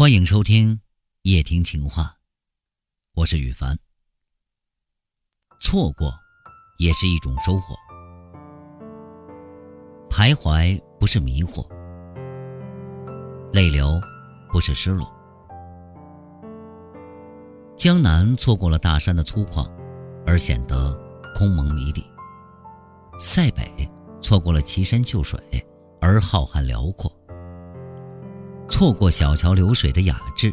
欢迎收听夜听情话，我是雨凡。错过也是一种收获，徘徊不是迷惑，泪流不是失落。江南错过了大山的粗犷，而显得空蒙迷离；塞北错过了奇山秀水，而浩瀚辽阔。错过小桥流水的雅致，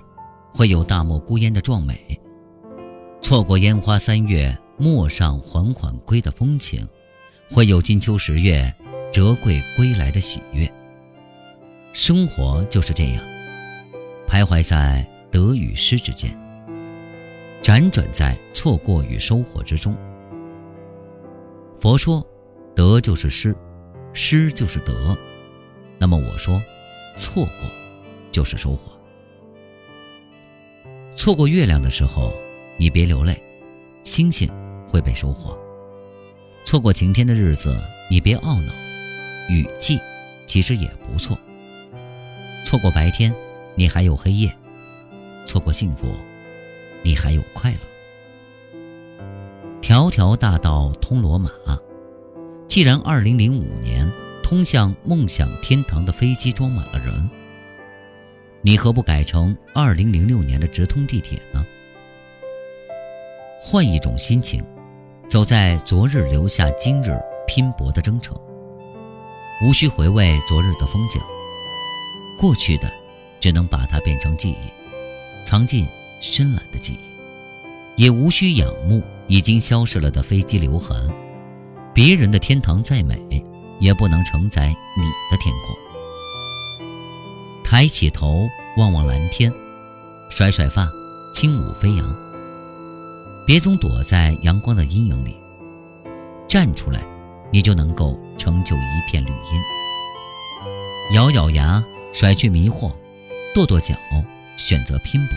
会有大漠孤烟的壮美；错过烟花三月陌上缓缓归的风情，会有金秋十月折桂归来的喜悦。生活就是这样，徘徊在得与失之间，辗转在错过与收获之中。佛说，得就是失，失就是得。那么我说，错过。就是收获。错过月亮的时候，你别流泪，星星会被收获；错过晴天的日子，你别懊恼，雨季其实也不错。错过白天，你还有黑夜；错过幸福，你还有快乐。条条大道通罗马，既然2005年通向梦想天堂的飞机装满了人。你何不改成二零零六年的直通地铁呢？换一种心情，走在昨日留下今日拼搏的征程。无需回味昨日的风景，过去的只能把它变成记忆，藏进深蓝的记忆。也无需仰慕已经消失了的飞机留痕，别人的天堂再美，也不能承载你的天空。抬起头望望蓝天，甩甩发，轻舞飞扬。别总躲在阳光的阴影里，站出来，你就能够成就一片绿荫。咬咬牙，甩去迷惑，跺跺脚，选择拼搏。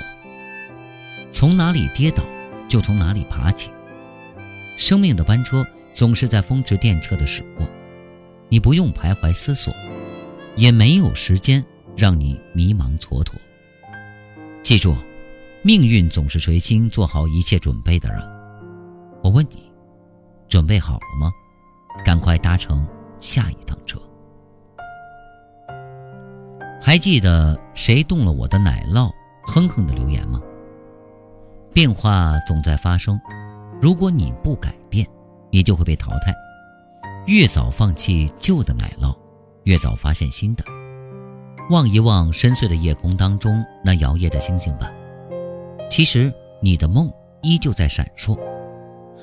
从哪里跌倒，就从哪里爬起。生命的班车总是在风驰电掣的驶过，你不用徘徊思索，也没有时间。让你迷茫蹉跎。记住，命运总是垂青做好一切准备的人。我问你，准备好了吗？赶快搭乘下一趟车。还记得谁动了我的奶酪？哼哼的留言吗？变化总在发生，如果你不改变，你就会被淘汰。越早放弃旧的奶酪，越早发现新的。望一望深邃的夜空当中那摇曳的星星吧，其实你的梦依旧在闪烁；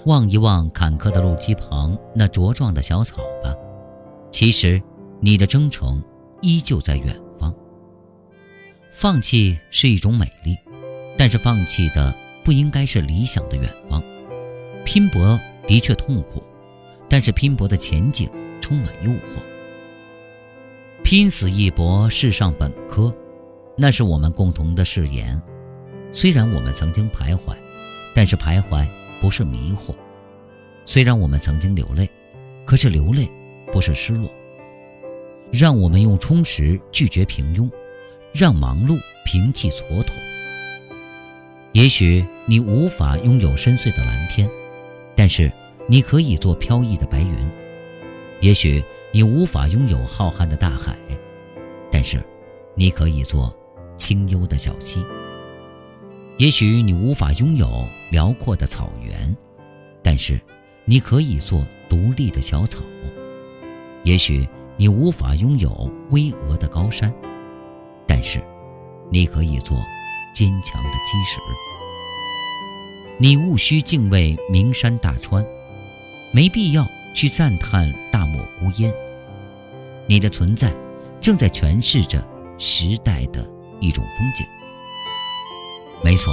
望一望坎坷的路基旁那茁壮的小草吧，其实你的征程依旧在远方。放弃是一种美丽，但是放弃的不应该是理想的远方。拼搏的确痛苦，但是拼搏的前景充满诱惑。拼死一搏，试上本科，那是我们共同的誓言。虽然我们曾经徘徊，但是徘徊不是迷惑；虽然我们曾经流泪，可是流泪不是失落。让我们用充实拒绝平庸，让忙碌平气蹉跎。也许你无法拥有深邃的蓝天，但是你可以做飘逸的白云。也许。你无法拥有浩瀚的大海，但是你可以做清幽的小溪。也许你无法拥有辽阔的草原，但是你可以做独立的小草。也许你无法拥有巍峨的高山，但是你可以做坚强的基石。你无需敬畏名山大川，没必要去赞叹大漠孤烟。你的存在，正在诠释着时代的一种风景。没错，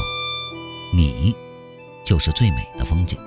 你就是最美的风景。